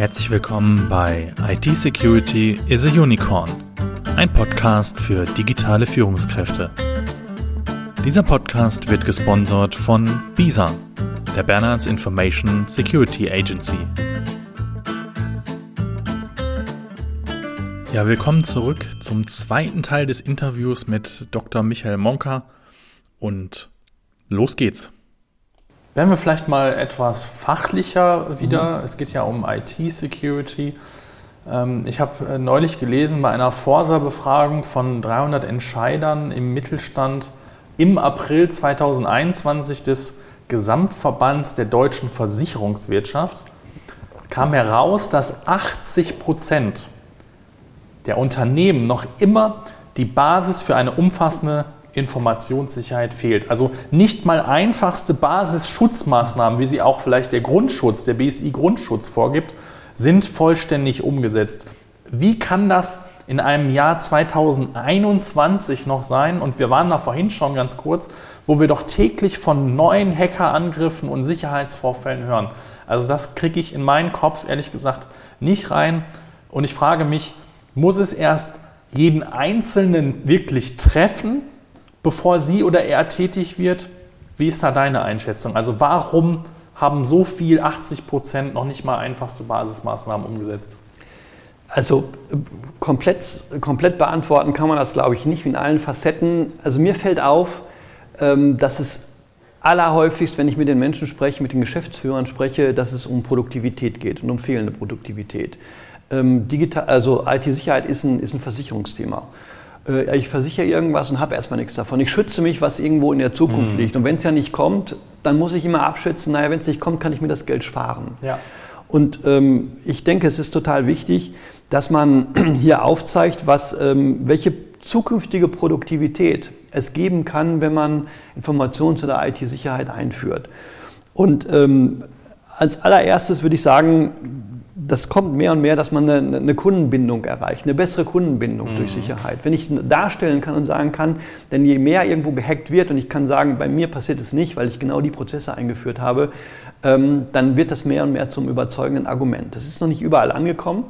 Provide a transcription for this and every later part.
Herzlich willkommen bei IT Security is a Unicorn, ein Podcast für digitale Führungskräfte. Dieser Podcast wird gesponsert von BISA, der Bernards Information Security Agency. Ja, willkommen zurück zum zweiten Teil des Interviews mit Dr. Michael Monka und los geht's. Werden wir vielleicht mal etwas fachlicher wieder. Mhm. Es geht ja um IT-Security. Ähm, ich habe äh, neulich gelesen bei einer Forsa-Befragung von 300 Entscheidern im Mittelstand im April 2021 des Gesamtverbands der deutschen Versicherungswirtschaft kam heraus, dass 80 Prozent der Unternehmen noch immer die Basis für eine umfassende Informationssicherheit fehlt. Also nicht mal einfachste Basisschutzmaßnahmen, wie sie auch vielleicht der Grundschutz, der BSI Grundschutz vorgibt, sind vollständig umgesetzt. Wie kann das in einem Jahr 2021 noch sein? Und wir waren da vorhin schon ganz kurz, wo wir doch täglich von neuen Hackerangriffen und Sicherheitsvorfällen hören. Also das kriege ich in meinen Kopf ehrlich gesagt nicht rein. Und ich frage mich, muss es erst jeden Einzelnen wirklich treffen, bevor sie oder er tätig wird? Wie ist da deine Einschätzung? Also warum haben so viel, 80 Prozent, noch nicht mal einfachste Basismaßnahmen umgesetzt? Also komplett, komplett beantworten kann man das, glaube ich, nicht in allen Facetten. Also mir fällt auf, ähm, dass es allerhäufigst, wenn ich mit den Menschen spreche, mit den Geschäftsführern spreche, dass es um Produktivität geht und um fehlende Produktivität. Ähm, digital, also IT-Sicherheit ist ein, ist ein Versicherungsthema. Äh, ich versichere irgendwas und habe erstmal nichts davon. Ich schütze mich, was irgendwo in der Zukunft mhm. liegt. Und wenn es ja nicht kommt, dann muss ich immer abschätzen, naja, wenn es nicht kommt, kann ich mir das Geld sparen. Ja. Und ähm, ich denke, es ist total wichtig, dass man hier aufzeigt, was, ähm, welche zukünftige Produktivität es geben kann, wenn man Informations- oder IT-Sicherheit einführt. Und ähm, als allererstes würde ich sagen, das kommt mehr und mehr, dass man eine, eine Kundenbindung erreicht, eine bessere Kundenbindung mhm. durch Sicherheit. Wenn ich darstellen kann und sagen kann, denn je mehr irgendwo gehackt wird und ich kann sagen, bei mir passiert es nicht, weil ich genau die Prozesse eingeführt habe, ähm, dann wird das mehr und mehr zum überzeugenden Argument. Das ist noch nicht überall angekommen,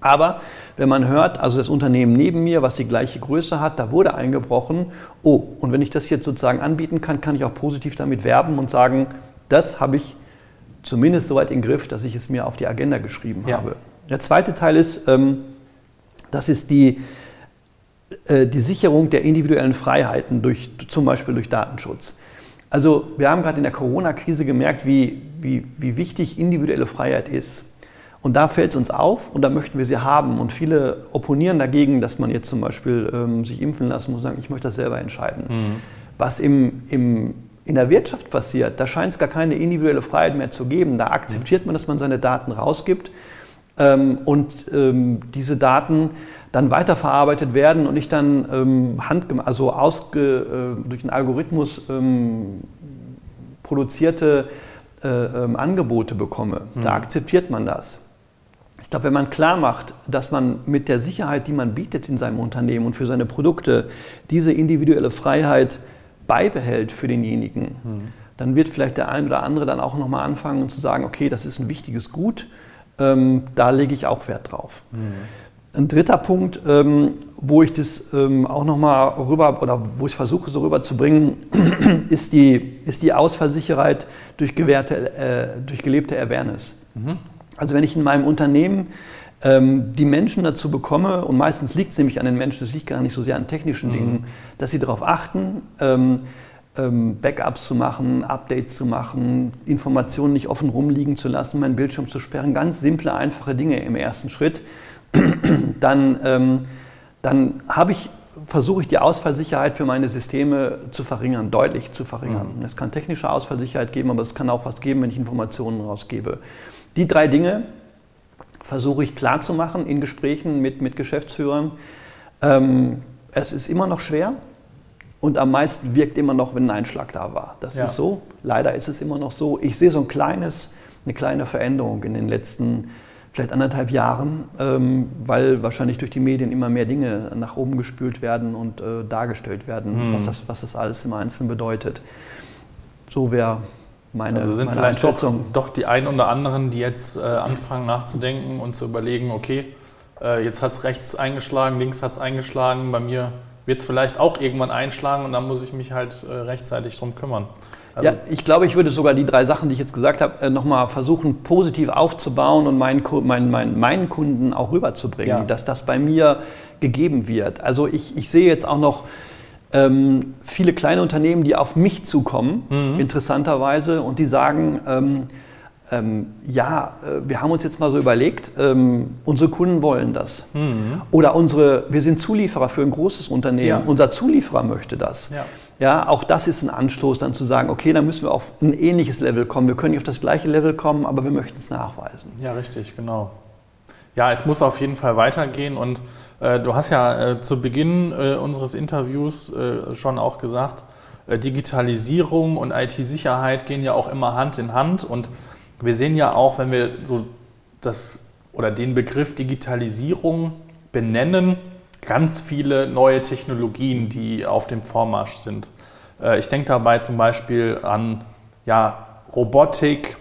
aber wenn man hört, also das Unternehmen neben mir, was die gleiche Größe hat, da wurde eingebrochen, oh, und wenn ich das jetzt sozusagen anbieten kann, kann ich auch positiv damit werben und sagen, das habe ich zumindest so weit in den Griff, dass ich es mir auf die Agenda geschrieben ja. habe. Der zweite Teil ist, ähm, das ist die, äh, die Sicherung der individuellen Freiheiten, durch, zum Beispiel durch Datenschutz. Also wir haben gerade in der Corona-Krise gemerkt, wie, wie, wie wichtig individuelle Freiheit ist. Und da fällt es uns auf und da möchten wir sie haben. Und viele opponieren dagegen, dass man jetzt zum Beispiel ähm, sich impfen lassen muss und sagen, ich möchte das selber entscheiden. Mhm. Was im, im in der Wirtschaft passiert, da scheint es gar keine individuelle Freiheit mehr zu geben. Da akzeptiert man, dass man seine Daten rausgibt ähm, und ähm, diese Daten dann weiterverarbeitet werden und ich dann ähm, also ausge, äh, durch einen Algorithmus ähm, produzierte äh, ähm, Angebote bekomme. Mhm. Da akzeptiert man das. Ich glaube, wenn man klar macht, dass man mit der Sicherheit, die man bietet in seinem Unternehmen und für seine Produkte, diese individuelle Freiheit beibehält für denjenigen, mhm. dann wird vielleicht der ein oder andere dann auch nochmal anfangen zu sagen, okay, das ist ein wichtiges Gut, ähm, da lege ich auch Wert drauf. Mhm. Ein dritter Punkt, ähm, wo ich das ähm, auch nochmal rüber oder wo ich versuche so rüberzubringen, ist die, ist die Ausfallsicherheit durch, gewährte, äh, durch gelebte Awareness. Mhm. Also wenn ich in meinem Unternehmen ähm, die Menschen dazu bekomme, und meistens liegt es nämlich an den Menschen, es liegt gar nicht so sehr an technischen mhm. Dingen, dass sie darauf achten, ähm, ähm, Backups zu machen, Updates zu machen, Informationen nicht offen rumliegen zu lassen, meinen Bildschirm zu sperren, ganz simple, einfache Dinge im ersten Schritt, dann, ähm, dann habe ich versuche ich die Ausfallsicherheit für meine Systeme zu verringern, deutlich zu verringern. Mhm. Es kann technische Ausfallsicherheit geben, aber es kann auch was geben, wenn ich Informationen rausgebe. Die drei Dinge, versuche ich klarzumachen in Gesprächen mit, mit Geschäftsführern. Ähm, es ist immer noch schwer und am meisten wirkt immer noch, wenn ein Einschlag da war. Das ja. ist so. Leider ist es immer noch so. Ich sehe so ein kleines, eine kleine Veränderung in den letzten vielleicht anderthalb Jahren, ähm, weil wahrscheinlich durch die Medien immer mehr Dinge nach oben gespült werden und äh, dargestellt werden, mhm. was, das, was das alles im Einzelnen bedeutet. So wäre meine Also sind meine vielleicht doch, doch, die einen oder anderen, die jetzt äh, anfangen nachzudenken und zu überlegen, okay, äh, jetzt hat es rechts eingeschlagen, links hat es eingeschlagen, bei mir wird es vielleicht auch irgendwann einschlagen und dann muss ich mich halt äh, rechtzeitig drum kümmern. Also ja, ich glaube, ich würde sogar die drei Sachen, die ich jetzt gesagt habe, äh, nochmal versuchen, positiv aufzubauen und meinen, meinen, meinen, meinen Kunden auch rüberzubringen, ja. dass das bei mir gegeben wird. Also ich, ich sehe jetzt auch noch ähm, viele kleine Unternehmen, die auf mich zukommen, mhm. interessanterweise, und die sagen, ähm, ähm, ja, äh, wir haben uns jetzt mal so überlegt, ähm, unsere Kunden wollen das. Mhm. Oder unsere, wir sind Zulieferer für ein großes Unternehmen, ja. unser Zulieferer möchte das. Ja. ja. auch das ist ein Anstoß, dann zu sagen, okay, dann müssen wir auf ein ähnliches Level kommen. Wir können nicht auf das gleiche Level kommen, aber wir möchten es nachweisen. Ja, richtig, genau. Ja, es muss auf jeden Fall weitergehen und äh, du hast ja äh, zu Beginn äh, unseres Interviews äh, schon auch gesagt, äh, Digitalisierung und IT-Sicherheit gehen ja auch immer Hand in Hand und wir sehen ja auch, wenn wir so das oder den Begriff Digitalisierung benennen, ganz viele neue Technologien, die auf dem Vormarsch sind. Äh, ich denke dabei zum Beispiel an ja, Robotik.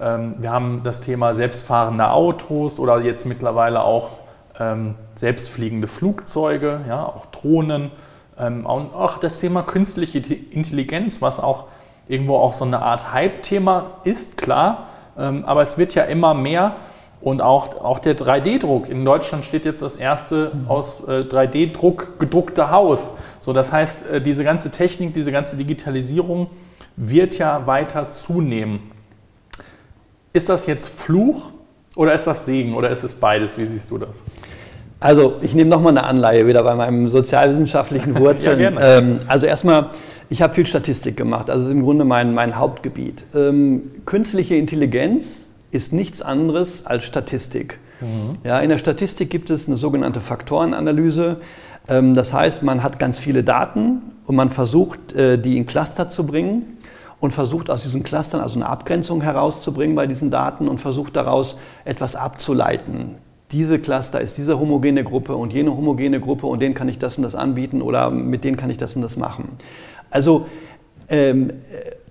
Ähm, wir haben das Thema selbstfahrende Autos oder jetzt mittlerweile auch ähm, selbstfliegende Flugzeuge, ja, auch Drohnen. Ähm, auch das Thema künstliche Intelligenz, was auch irgendwo auch so eine Art Hype-Thema ist, klar. Aber es wird ja immer mehr und auch, auch der 3D-Druck. In Deutschland steht jetzt das erste mhm. aus äh, 3D-Druck gedruckte Haus. So, das heißt, äh, diese ganze Technik, diese ganze Digitalisierung wird ja weiter zunehmen. Ist das jetzt Fluch oder ist das Segen oder ist es beides? Wie siehst du das? Also ich nehme nochmal eine Anleihe wieder bei meinem sozialwissenschaftlichen Wurzeln. ja. Ähm, also erstmal, ich habe viel Statistik gemacht, also ist im Grunde mein, mein Hauptgebiet. Ähm, künstliche Intelligenz ist nichts anderes als Statistik. Mhm. Ja, in der Statistik gibt es eine sogenannte Faktorenanalyse. Ähm, das heißt, man hat ganz viele Daten und man versucht, äh, die in Cluster zu bringen und versucht aus diesen Clustern also eine Abgrenzung herauszubringen bei diesen Daten und versucht daraus etwas abzuleiten diese Cluster ist diese homogene Gruppe und jene homogene Gruppe und denen kann ich das und das anbieten oder mit denen kann ich das und das machen. Also ähm,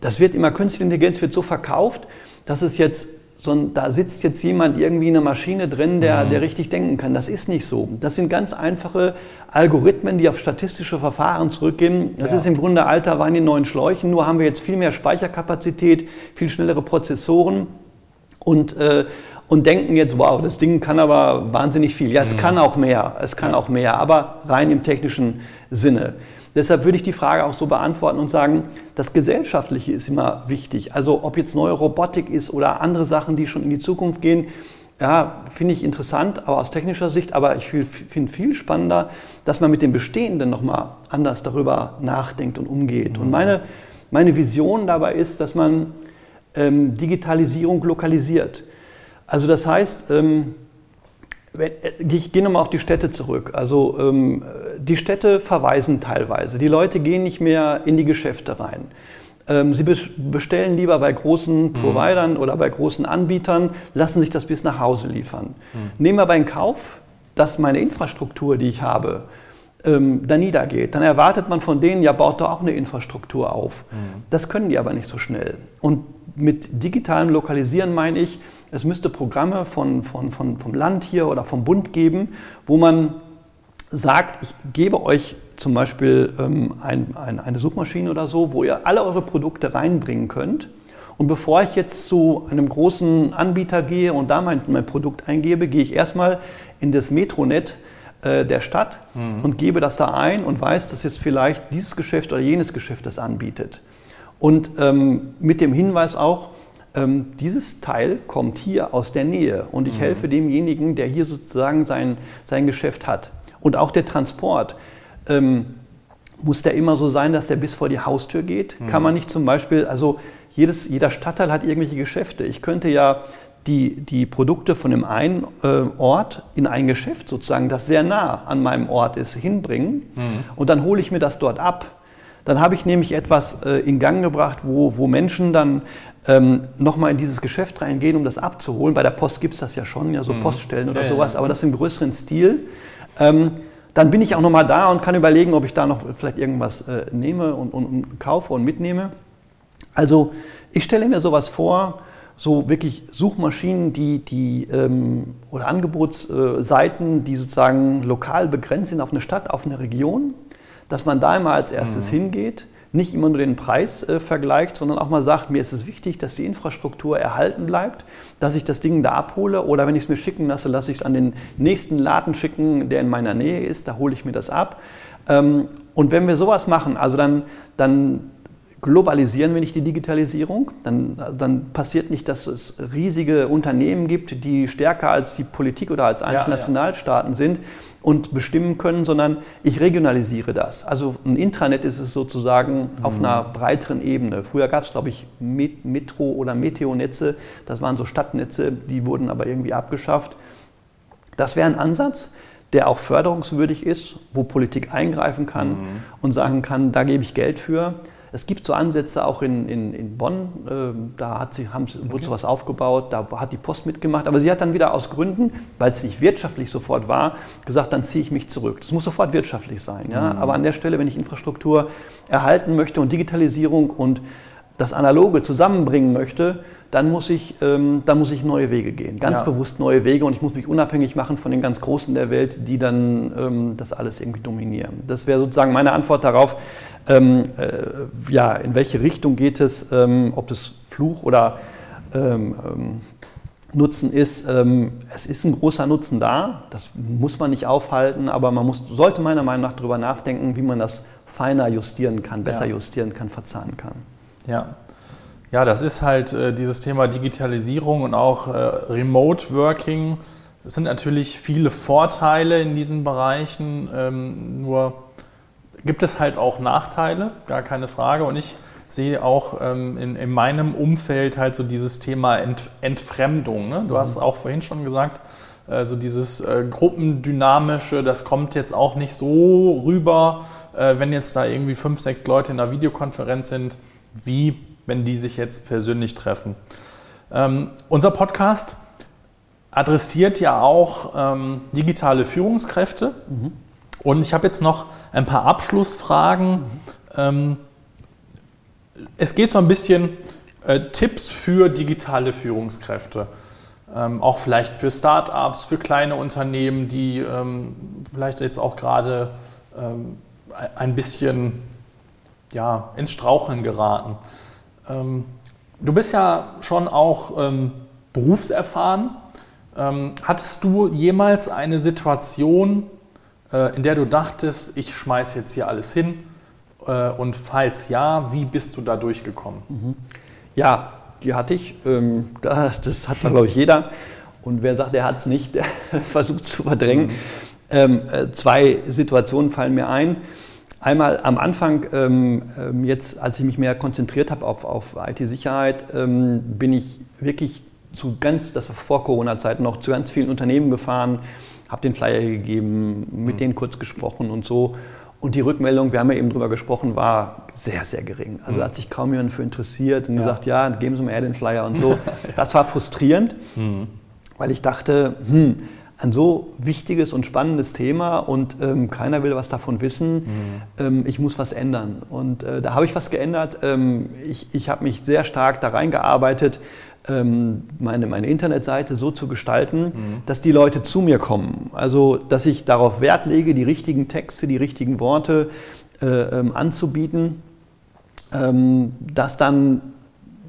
das wird immer, künstliche Intelligenz wird so verkauft, dass es jetzt so ein, da sitzt jetzt jemand irgendwie in einer Maschine drin, der, mhm. der richtig denken kann. Das ist nicht so. Das sind ganz einfache Algorithmen, die auf statistische Verfahren zurückgehen. Das ja. ist im Grunde alter Wein in neuen Schläuchen, nur haben wir jetzt viel mehr Speicherkapazität, viel schnellere Prozessoren und, äh, und denken jetzt, wow, das Ding kann aber wahnsinnig viel. Ja, es mhm. kann auch mehr, es kann auch mehr, aber rein im technischen Sinne. Deshalb würde ich die Frage auch so beantworten und sagen, das Gesellschaftliche ist immer wichtig. Also ob jetzt neue Robotik ist oder andere Sachen, die schon in die Zukunft gehen, ja, finde ich interessant, aber aus technischer Sicht. Aber ich finde viel spannender, dass man mit dem Bestehenden nochmal anders darüber nachdenkt und umgeht. Mhm. Und meine, meine Vision dabei ist, dass man ähm, Digitalisierung lokalisiert. Also das heißt, ähm, äh, ich gehe nochmal auf die Städte zurück. Also ähm, die Städte verweisen teilweise. Die Leute gehen nicht mehr in die Geschäfte rein. Ähm, sie bestellen lieber bei großen mhm. Providern mhm. oder bei großen Anbietern, lassen sich das bis nach Hause liefern. Mhm. Nehmen wir aber in Kauf, dass meine Infrastruktur, die ich habe, ähm, da niedergeht. Dann erwartet man von denen, ja, baut doch auch eine Infrastruktur auf. Mhm. Das können die aber nicht so schnell. Und mit digitalem Lokalisieren meine ich, es müsste Programme von, von, von, vom Land hier oder vom Bund geben, wo man sagt, ich gebe euch zum Beispiel ähm, ein, ein, eine Suchmaschine oder so, wo ihr alle eure Produkte reinbringen könnt. Und bevor ich jetzt zu einem großen Anbieter gehe und da mein, mein Produkt eingebe, gehe ich erstmal in das Metronet äh, der Stadt mhm. und gebe das da ein und weiß, dass jetzt vielleicht dieses Geschäft oder jenes Geschäft das anbietet. Und ähm, mit dem Hinweis auch, ähm, dieses Teil kommt hier aus der Nähe und ich mhm. helfe demjenigen, der hier sozusagen sein, sein Geschäft hat. Und auch der Transport. Ähm, muss der immer so sein, dass der bis vor die Haustür geht? Mhm. Kann man nicht zum Beispiel, also jedes, jeder Stadtteil hat irgendwelche Geschäfte. Ich könnte ja die, die Produkte von dem einen äh, Ort in ein Geschäft sozusagen, das sehr nah an meinem Ort ist, hinbringen. Mhm. Und dann hole ich mir das dort ab. Dann habe ich nämlich etwas äh, in Gang gebracht, wo, wo Menschen dann ähm, nochmal in dieses Geschäft reingehen, um das abzuholen. Bei der Post gibt es das ja schon, ja, so mhm. Poststellen oder ja, sowas, ja. aber das im größeren Stil. Ähm, dann bin ich auch nochmal da und kann überlegen, ob ich da noch vielleicht irgendwas äh, nehme und, und, und kaufe und mitnehme. Also Ich stelle mir sowas vor, so wirklich Suchmaschinen, die, die ähm, oder Angebotsseiten, die sozusagen lokal begrenzt sind auf eine Stadt, auf eine Region, dass man da immer als erstes mhm. hingeht, nicht immer nur den Preis äh, vergleicht, sondern auch mal sagt, mir ist es wichtig, dass die Infrastruktur erhalten bleibt, dass ich das Ding da abhole oder wenn ich es mir schicken lasse, lasse ich es an den nächsten Laden schicken, der in meiner Nähe ist, da hole ich mir das ab. Ähm, und wenn wir sowas machen, also dann, dann globalisieren wir nicht die Digitalisierung, dann, dann passiert nicht, dass es riesige Unternehmen gibt, die stärker als die Politik oder als einzelne ja, Nationalstaaten ja. sind und bestimmen können, sondern ich regionalisiere das. Also ein Intranet ist es sozusagen mhm. auf einer breiteren Ebene. Früher gab es, glaube ich, Metro- oder Meteonetze, das waren so Stadtnetze, die wurden aber irgendwie abgeschafft. Das wäre ein Ansatz der auch förderungswürdig ist, wo Politik eingreifen kann mhm. und sagen kann, da gebe ich Geld für. Es gibt so Ansätze auch in, in, in Bonn, äh, da hat sie, haben, okay. wurde sowas aufgebaut, da hat die Post mitgemacht, aber sie hat dann wieder aus Gründen, weil es nicht wirtschaftlich sofort war, gesagt, dann ziehe ich mich zurück. Das muss sofort wirtschaftlich sein. Ja? Mhm. Aber an der Stelle, wenn ich Infrastruktur erhalten möchte und Digitalisierung und das Analoge zusammenbringen möchte, dann muss ich, ähm, dann muss ich neue Wege gehen. Ganz ja. bewusst neue Wege und ich muss mich unabhängig machen von den ganz Großen der Welt, die dann ähm, das alles irgendwie dominieren. Das wäre sozusagen meine Antwort darauf, ähm, äh, ja, in welche Richtung geht es, ähm, ob das Fluch oder ähm, ähm, Nutzen ist. es ist ein großer Nutzen da, das muss man nicht aufhalten, aber man muss, sollte meiner Meinung nach darüber nachdenken, wie man das feiner justieren kann, besser ja. justieren kann, verzahnen kann. Ja, ja, das ist halt äh, dieses Thema Digitalisierung und auch äh, Remote Working. Es sind natürlich viele Vorteile in diesen Bereichen, ähm, nur gibt es halt auch Nachteile, gar keine Frage. Und ich sehe auch ähm, in, in, meinem Umfeld halt so dieses Thema Ent, Entfremdung. Ne? Du mhm. hast es auch vorhin schon gesagt, äh, so dieses äh, Gruppendynamische, das kommt jetzt auch nicht so rüber, äh, wenn jetzt da irgendwie fünf, sechs Leute in einer Videokonferenz sind, wie wenn die sich jetzt persönlich treffen. Ähm, unser Podcast adressiert ja auch ähm, digitale Führungskräfte. Mhm. Und ich habe jetzt noch ein paar Abschlussfragen. Mhm. Ähm, es geht so ein bisschen äh, Tipps für digitale Führungskräfte. Ähm, auch vielleicht für Startups, für kleine Unternehmen, die ähm, vielleicht jetzt auch gerade ähm, ein bisschen ja, ins Straucheln geraten. Ähm, du bist ja schon auch ähm, berufserfahren. Ähm, hattest du jemals eine Situation, äh, in der du dachtest, ich schmeiße jetzt hier alles hin? Äh, und falls ja, wie bist du da durchgekommen? Mhm. Ja, die hatte ich. Ähm, das hat, glaube ich, jeder. Und wer sagt, er hat es nicht, der versucht zu verdrängen. Mhm. Ähm, äh, zwei Situationen fallen mir ein. Einmal am Anfang, ähm, ähm, jetzt als ich mich mehr konzentriert habe auf, auf IT-Sicherheit, ähm, bin ich wirklich zu ganz, das war vor Corona-Zeiten noch, zu ganz vielen Unternehmen gefahren, habe den Flyer gegeben, mit mhm. denen kurz gesprochen und so. Und die Rückmeldung, wir haben ja eben drüber gesprochen, war sehr, sehr gering. Also mhm. hat sich kaum jemand für interessiert und ja. gesagt, ja, geben Sie mir eher den Flyer und so. Das war frustrierend, mhm. weil ich dachte, hm, ein so wichtiges und spannendes Thema und ähm, keiner will was davon wissen. Mhm. Ähm, ich muss was ändern. Und äh, da habe ich was geändert. Ähm, ich ich habe mich sehr stark da reingearbeitet, ähm, meine, meine Internetseite so zu gestalten, mhm. dass die Leute zu mir kommen. Also, dass ich darauf Wert lege, die richtigen Texte, die richtigen Worte äh, ähm, anzubieten, ähm, dass dann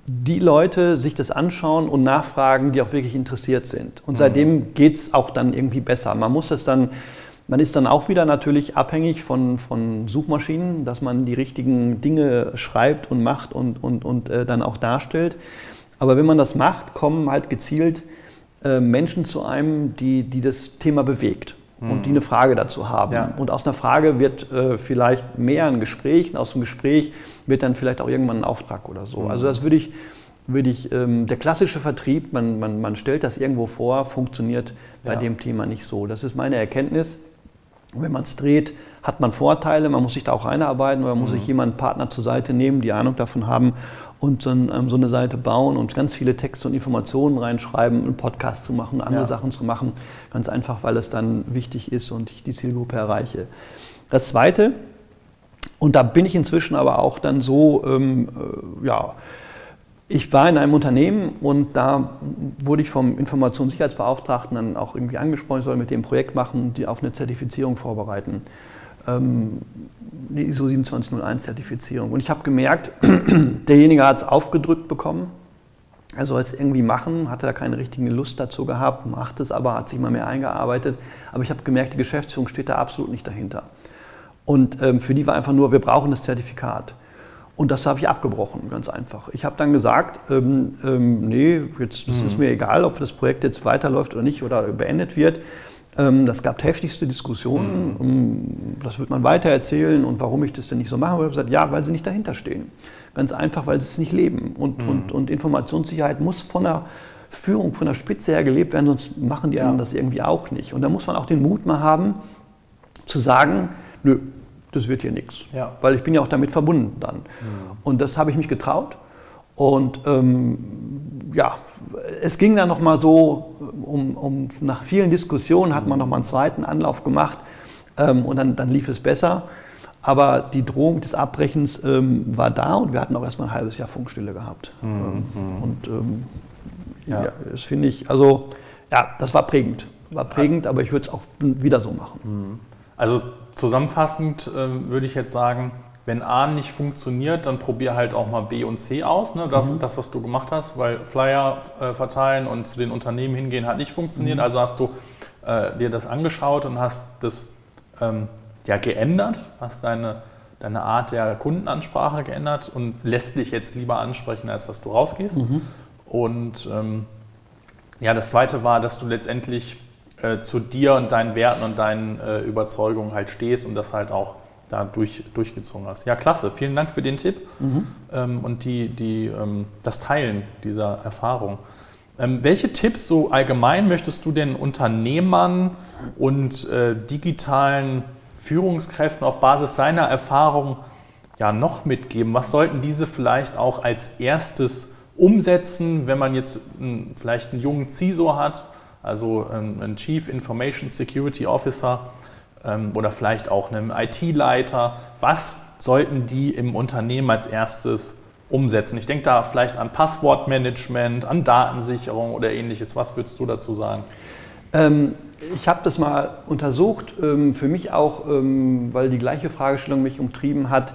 die Leute sich das anschauen und nachfragen, die auch wirklich interessiert sind. Und seitdem mhm. geht es auch dann irgendwie besser. Man muss es dann, man ist dann auch wieder natürlich abhängig von, von Suchmaschinen, dass man die richtigen Dinge schreibt und macht und, und, und äh, dann auch darstellt. Aber wenn man das macht, kommen halt gezielt äh, Menschen zu einem, die, die das Thema bewegt. Und die eine Frage dazu haben. Ja. Und aus einer Frage wird äh, vielleicht mehr ein Gespräch, und aus dem Gespräch wird dann vielleicht auch irgendwann ein Auftrag oder so. Mhm. Also das würde ich, würde ich ähm, der klassische Vertrieb, man, man, man stellt das irgendwo vor, funktioniert bei ja. dem Thema nicht so. Das ist meine Erkenntnis. wenn man es dreht, hat man Vorteile, man muss sich da auch einarbeiten oder mhm. muss sich jemand Partner zur Seite nehmen, die Ahnung davon haben und dann ähm, so eine Seite bauen und ganz viele Texte und Informationen reinschreiben, einen Podcast zu machen, andere ja. Sachen zu machen. Ganz einfach, weil es dann wichtig ist und ich die Zielgruppe erreiche. Das Zweite, und da bin ich inzwischen aber auch dann so, ähm, äh, ja, ich war in einem Unternehmen und da wurde ich vom Informationssicherheitsbeauftragten dann auch irgendwie angesprochen, ich soll mit dem Projekt machen, die auf eine Zertifizierung vorbereiten. Ähm, eine ISO 2701 Zertifizierung. Und ich habe gemerkt, derjenige hat es aufgedrückt bekommen. Er soll es irgendwie machen, hatte da keine richtige Lust dazu gehabt, macht es aber, hat sich mal mehr eingearbeitet. Aber ich habe gemerkt, die Geschäftsführung steht da absolut nicht dahinter. Und ähm, für die war einfach nur, wir brauchen das Zertifikat. Und das habe ich abgebrochen, ganz einfach. Ich habe dann gesagt, ähm, ähm, nee, jetzt das mhm. ist mir egal, ob das Projekt jetzt weiterläuft oder nicht oder beendet wird. Ähm, das gab heftigste Diskussionen. Mhm. Ähm, das wird man weitererzählen und warum ich das denn nicht so mache. Ich habe gesagt, ja, weil sie nicht dahinter stehen. Ganz einfach, weil sie es nicht leben. Und, mhm. und, und Informationssicherheit muss von der Führung, von der Spitze her gelebt werden, sonst machen die ja. anderen das irgendwie auch nicht. Und da muss man auch den Mut mal haben, zu sagen, nö, das wird hier nichts. Ja. Weil ich bin ja auch damit verbunden dann. Mhm. Und das habe ich mich getraut. Und ähm, ja, es ging dann nochmal so, um, um, nach vielen Diskussionen hat man nochmal einen zweiten Anlauf gemacht ähm, und dann, dann lief es besser. Aber die Drohung des Abbrechens ähm, war da und wir hatten auch erstmal ein halbes Jahr Funkstille gehabt. Mhm. Ähm, und ähm, ja. ja. das finde ich, also ja, das war prägend. War prägend, aber ich würde es auch wieder so machen. Mhm. Also zusammenfassend äh, würde ich jetzt sagen, wenn A nicht funktioniert, dann probier halt auch mal B und C aus. Ne? Das, mhm. das was du gemacht hast, weil Flyer äh, verteilen und zu den Unternehmen hingehen hat nicht funktioniert. Mhm. Also hast du äh, dir das angeschaut und hast das ähm, ja, geändert, hast deine, deine Art der Kundenansprache geändert und lässt dich jetzt lieber ansprechen, als dass du rausgehst. Mhm. Und ähm, ja, das Zweite war, dass du letztendlich äh, zu dir und deinen Werten und deinen äh, Überzeugungen halt stehst und das halt auch da durch, durchgezogen hast. Ja, klasse. Vielen Dank für den Tipp mhm. ähm, und die, die, ähm, das Teilen dieser Erfahrung. Ähm, welche Tipps so allgemein möchtest du den Unternehmern und äh, digitalen Führungskräften auf Basis seiner Erfahrung ja noch mitgeben? Was sollten diese vielleicht auch als erstes umsetzen, wenn man jetzt einen, vielleicht einen jungen CISO hat also ähm, ein Chief Information Security Officer oder vielleicht auch einem IT-Leiter. Was sollten die im Unternehmen als erstes umsetzen? Ich denke da vielleicht an Passwortmanagement, an Datensicherung oder ähnliches. Was würdest du dazu sagen? Ähm, ich habe das mal untersucht, ähm, für mich auch, ähm, weil die gleiche Fragestellung mich umtrieben hat.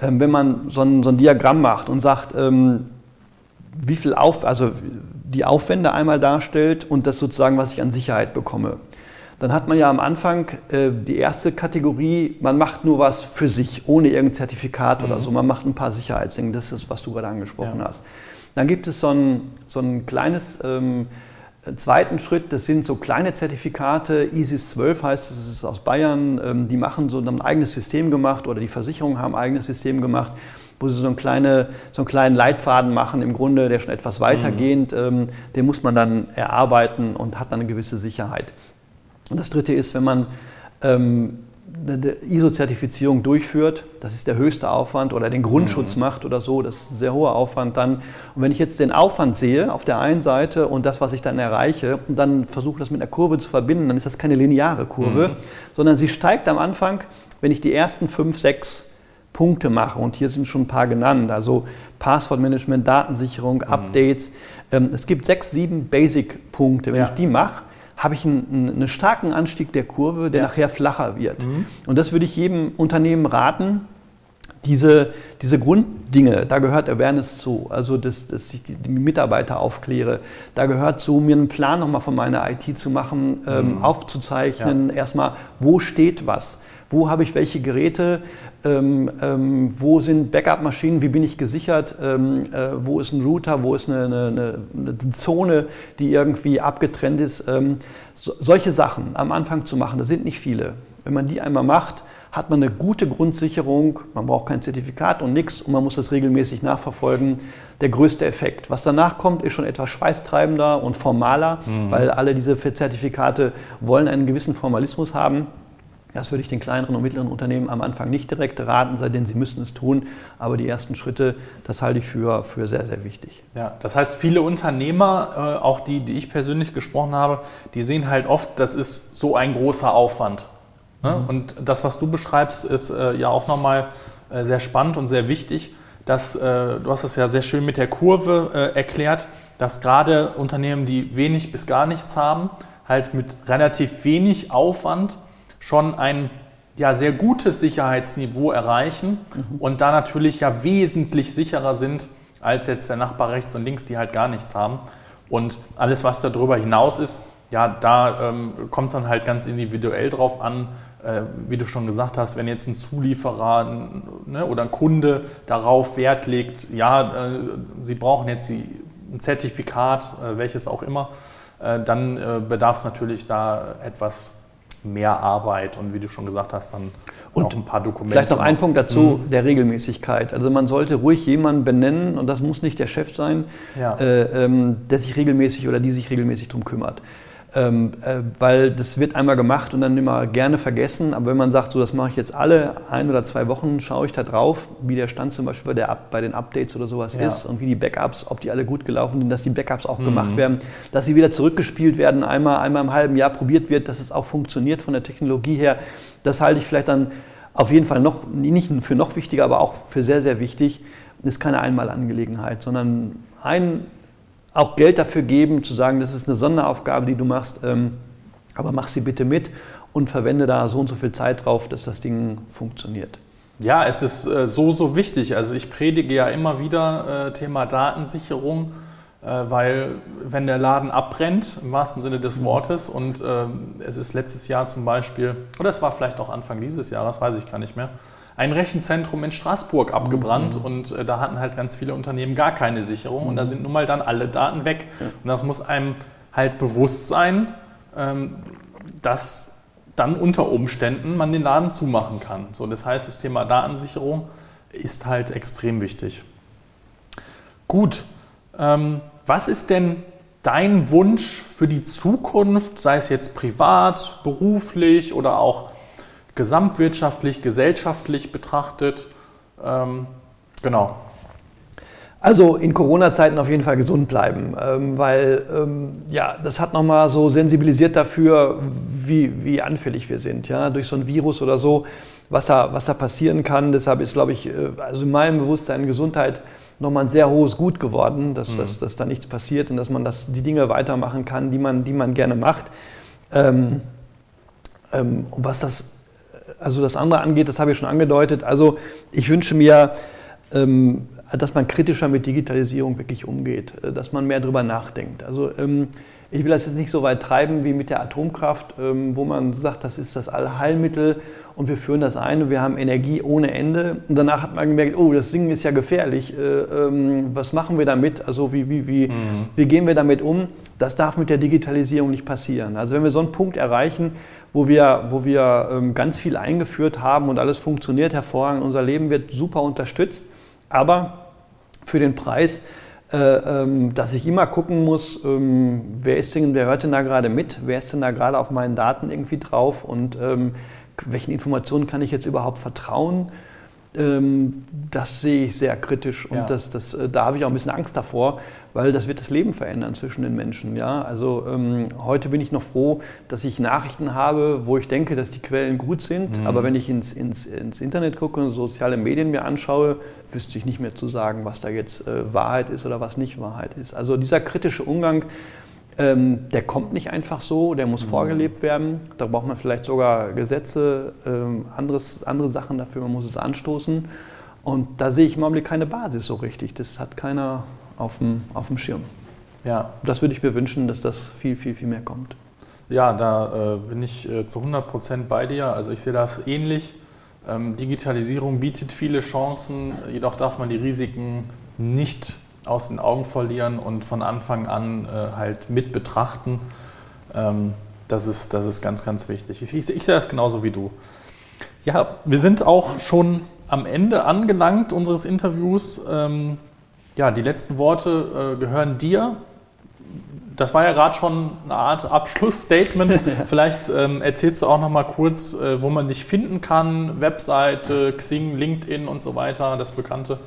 Ähm, wenn man so ein, so ein, Diagramm macht und sagt, wie viel auf, also die Aufwände einmal darstellt und das sozusagen, was ich an Sicherheit bekomme. Dann hat man ja am Anfang äh, die erste Kategorie, man macht nur was für sich, ohne irgendein Zertifikat mhm. oder so. Man macht ein paar Sicherheitsdinge, das ist, was du gerade angesprochen ja. hast. Dann gibt es so ein, so ein kleines ähm, zweiten Schritt, das sind so kleine Zertifikate, ISIS 12 heißt es, das ist aus Bayern, ähm, die machen so ein eigenes System gemacht oder die Versicherungen haben ein eigenes System gemacht wo sie so, eine kleine, so einen kleinen Leitfaden machen, im Grunde, der schon etwas weitergehend, mhm. ähm, den muss man dann erarbeiten und hat dann eine gewisse Sicherheit. Und das Dritte ist, wenn man ähm, eine ISO-Zertifizierung durchführt, das ist der höchste Aufwand, oder den Grundschutz mhm. macht oder so, das ist ein sehr hoher Aufwand dann. Und wenn ich jetzt den Aufwand sehe auf der einen Seite und das, was ich dann erreiche, und dann versuche das mit einer Kurve zu verbinden, dann ist das keine lineare Kurve, mhm. sondern sie steigt am Anfang, wenn ich die ersten fünf, sechs Punkte mache. Und hier sind schon ein paar genannt. Also Passwortmanagement, Datensicherung, mhm. Updates. Ähm, es gibt sechs, sieben Basic-Punkte. Wenn ja. ich die mache, habe ich einen, einen, starken Anstieg der Kurve, der ja. nachher flacher wird. Mhm. Und das würde ich jedem Unternehmen raten. Diese, diese Grunddinge, da gehört Awareness zu, also dass, dass ich die, die, Mitarbeiter aufkläre. Da gehört zu, mir einen Plan nochmal von meiner IT zu machen, ähm, mhm. aufzuzeichnen, ja. erstmal, wo steht was wo habe ich welche Geräte, ähm, ähm, wo sind Backup-Maschinen, wie bin ich gesichert, ähm, äh, wo ist ein Router, wo ist eine, eine, eine Zone, die irgendwie abgetrennt ist. Ähm, so, solche Sachen am Anfang zu machen, das sind nicht viele. Wenn man die einmal macht, hat man eine gute Grundsicherung, man braucht kein Zertifikat und nichts und man muss das regelmäßig nachverfolgen. Der größte Effekt. Was danach kommt, ist schon etwas schweißtreibender und formaler, mhm. weil alle diese Zertifikate wollen einen gewissen Formalismus haben. Das würde ich den kleineren und mittleren Unternehmen am Anfang nicht direkt raten, seitdem sie müssen es tun. Aber die ersten Schritte, das halte ich für, für sehr, sehr wichtig. Ja, das heißt, viele Unternehmer, äh, auch die, die ich persönlich gesprochen habe, die sehen halt oft, das ist so ein großer Aufwand. Ne? Mhm. Und das, was du beschreibst, ist äh, ja auch nochmal äh, sehr spannend und sehr wichtig, dass, du hast das ja sehr schön mit der Kurve erklärt, dass gerade Unternehmen, die wenig bis gar nichts haben, halt mit relativ wenig Aufwand schon ein ja, sehr gutes Sicherheitsniveau erreichen mhm. und da natürlich ja wesentlich sicherer sind als jetzt der Nachbar rechts und links, die halt gar nichts haben. Und alles, was darüber hinaus ist, ja, da ähm, kommt es dann halt ganz individuell drauf an, äh, wie du schon gesagt hast, wenn jetzt ein Zulieferer ne, oder ein Kunde darauf Wert legt, ja, äh, sie brauchen jetzt die, ein Zertifikat, äh, welches auch immer, äh, dann äh, bedarf es natürlich da etwas mehr Arbeit und wie du schon gesagt hast, dann und auch ein paar Dokumente. Vielleicht noch ein Punkt dazu, mhm. der Regelmäßigkeit. Also man sollte ruhig jemanden benennen, und das muss nicht der Chef sein, ja. äh, ähm, der sich regelmäßig oder die sich regelmäßig darum kümmert. Ähm, äh, weil das wird einmal gemacht und dann immer gerne vergessen. Aber wenn man sagt, so das mache ich jetzt alle ein oder zwei Wochen, schaue ich da drauf, wie der Stand zum Beispiel bei, der, bei den Updates oder sowas ja. ist und wie die Backups, ob die alle gut gelaufen sind, dass die Backups auch mhm. gemacht werden, dass sie wieder zurückgespielt werden, einmal, einmal im halben Jahr probiert wird, dass es auch funktioniert von der Technologie her. Das halte ich vielleicht dann auf jeden Fall noch, nicht für noch wichtiger, aber auch für sehr, sehr wichtig. Das ist keine Einmalangelegenheit, sondern ein auch Geld dafür geben, zu sagen, das ist eine Sonderaufgabe, die du machst, ähm, aber mach sie bitte mit und verwende da so und so viel Zeit drauf, dass das Ding funktioniert. Ja, es ist äh, so, so wichtig. Also ich predige ja immer wieder äh, Thema Datensicherung, äh, weil wenn der Laden abbrennt, im wahrsten Sinne des mhm. Wortes, und ähm, es ist letztes Jahr zum Beispiel, oder es war vielleicht auch Anfang dieses Jahres, weiß ich gar nicht mehr, ein Rechenzentrum in Straßburg abgebrannt mhm. und äh, da hatten halt ganz viele Unternehmen gar keine Sicherung mhm. und da mhm. sind nun mal dann alle Daten weg. Ja. Und das muss einem halt bewusst sein, ähm, dass dann unter Umständen man den Laden zumachen kann. So, das heißt, das Thema Datensicherung ist halt extrem wichtig. Gut, ähm, was ist denn dein Wunsch für die Zukunft, sei es jetzt privat, beruflich oder auch gesamtwirtschaftlich, gesellschaftlich betrachtet. Ähm, genau. Also in Corona-Zeiten auf jeden Fall gesund bleiben, ähm, weil ähm, ja, das hat nochmal so sensibilisiert dafür, wie, wie anfällig wir sind, ja, durch so ein Virus oder so, was da, was da passieren kann. Deshalb ist, glaube ich, äh, also in meinem Bewusstsein Gesundheit nochmal ein sehr hohes Gut geworden, dass, mhm. dass, dass da nichts passiert und dass man das, die Dinge weitermachen kann, die man, die man gerne macht. Ähm, ähm, und was das also das andere angeht, das habe ich schon angedeutet. Also ich wünsche mir, ähm, dass man kritischer mit Digitalisierung wirklich umgeht, äh, dass man mehr darüber nachdenkt. Also ähm, ich will das jetzt nicht so weit treiben wie mit der Atomkraft, ähm, wo man sagt, das ist das Allheilmittel und wir führen das ein und wir haben Energie ohne Ende. Und danach hat man gemerkt, oh, das Ding ist ja gefährlich. Äh, ähm, was machen wir damit? Also wie, wie, wie, mhm. wie gehen wir damit um? Das darf mit der Digitalisierung nicht passieren. Also wenn wir so einen Punkt erreichen, wo wir, wo wir ähm, ganz viel eingeführt haben und alles funktioniert hervorragend. Unser Leben wird super unterstützt, aber für den Preis, dass ich immer gucken muss, ähm, wer ist denn, wer hört denn da gerade mit, wer ist denn da gerade auf meinen Daten irgendwie drauf und ähm, welchen Informationen kann ich jetzt überhaupt vertrauen? Ähm, das sehe ich sehr kritisch und ja. das, das, äh, da habe ich auch ein bisschen Angst davor, weil das wird das Leben verändern zwischen den Menschen. Ja? Also ähm, heute bin ich noch froh, dass ich Nachrichten habe, wo ich denke, dass die Quellen gut sind, mhm. aber wenn ich ins, ins, ins, Internet gucke und soziale Medien mir anschaue, wüsste ich nicht mehr zu sagen, was da jetzt äh, Wahrheit ist oder was nicht Wahrheit ist. Also dieser kritische Umgang, ähm, der kommt nicht einfach so, der muss mhm. vorgelebt werden. Da braucht man vielleicht sogar Gesetze, ähm, anderes, andere Sachen dafür, man muss es anstoßen. Und da sehe ich im Augenblick keine Basis so richtig. Das hat keiner auf dem, auf dem Schirm. Ja. Das würde ich mir wünschen, dass das viel, viel, viel mehr kommt. Ja, da äh, bin ich äh, zu 100 Prozent bei dir. Also ich sehe das ähnlich. Ähm, Digitalisierung bietet viele Chancen, jedoch darf man die Risiken nicht aus den Augen verlieren und von Anfang an äh, halt mit betrachten. Ähm, das, ist, das ist ganz, ganz wichtig. Ich, ich, ich sehe das genauso wie du. Ja, wir sind auch schon am Ende angelangt unseres Interviews. Ähm, ja, die letzten Worte äh, gehören dir. Das war ja gerade schon eine Art Abschlussstatement. Vielleicht ähm, erzählst du auch noch mal kurz, äh, wo man dich finden kann, Webseite, Xing, LinkedIn und so weiter, das Bekannte.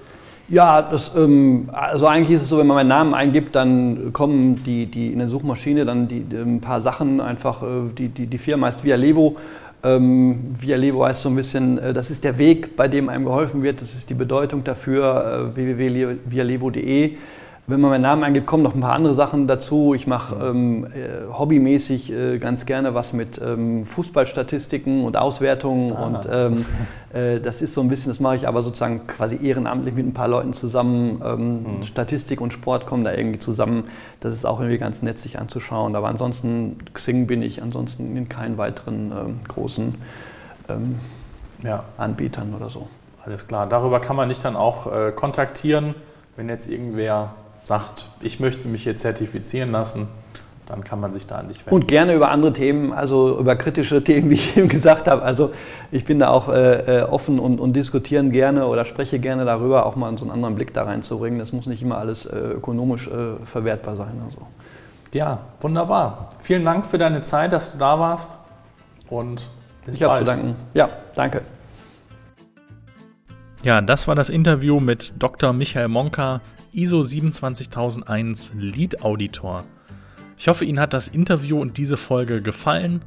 Ja, das, ähm, also eigentlich ist es so, wenn man meinen Namen eingibt, dann kommen die, die in der Suchmaschine dann die, die ein paar Sachen einfach, äh, die, die, die Firma heißt Via Levo. Ähm, Via Levo heißt so ein bisschen, äh, das ist der Weg, bei dem einem geholfen wird, das ist die Bedeutung dafür, äh, www.vialevo.de wenn man meinen Namen eingibt, kommen noch ein paar andere Sachen dazu. Ich mache ähm, äh, hobbymäßig äh, ganz gerne was mit ähm, Fußballstatistiken und Auswertungen. Ah. Und ähm, äh, das ist so ein bisschen, das mache ich aber sozusagen quasi ehrenamtlich mit ein paar Leuten zusammen. Mhm. Statistik und Sport kommen da irgendwie zusammen. Das ist auch irgendwie ganz nett, sich anzuschauen. Aber ansonsten, Xing bin ich ansonsten in keinen weiteren ähm, großen ähm, ja. Anbietern oder so. Alles klar. Darüber kann man dich dann auch äh, kontaktieren, wenn jetzt irgendwer sagt, ich möchte mich hier zertifizieren lassen, dann kann man sich da an dich wenden. Und gerne über andere Themen, also über kritische Themen, wie ich eben gesagt habe. Also ich bin da auch äh, äh, offen und, und diskutieren gerne oder spreche gerne darüber, auch mal so einen anderen Blick da reinzubringen. Das muss nicht immer alles äh, ökonomisch äh, verwertbar sein. Also. Ja, wunderbar. Vielen Dank für deine Zeit, dass du da warst. Und ich habe zu danken. Ja, danke. Ja, das war das Interview mit Dr. Michael Monka, ISO 27001 Lead Auditor. Ich hoffe, Ihnen hat das Interview und diese Folge gefallen.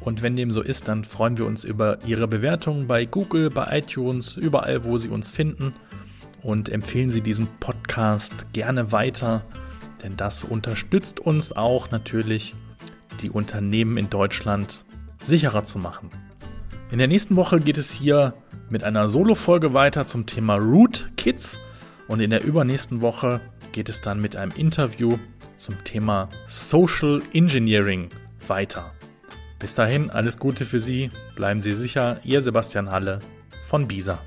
Und wenn dem so ist, dann freuen wir uns über Ihre Bewertung bei Google, bei iTunes, überall, wo Sie uns finden. Und empfehlen Sie diesen Podcast gerne weiter, denn das unterstützt uns auch natürlich, die Unternehmen in Deutschland sicherer zu machen. In der nächsten Woche geht es hier mit einer Solo-Folge weiter zum Thema Root Kids. Und in der übernächsten Woche geht es dann mit einem Interview zum Thema Social Engineering weiter. Bis dahin alles Gute für Sie, bleiben Sie sicher, Ihr Sebastian Halle von BISA.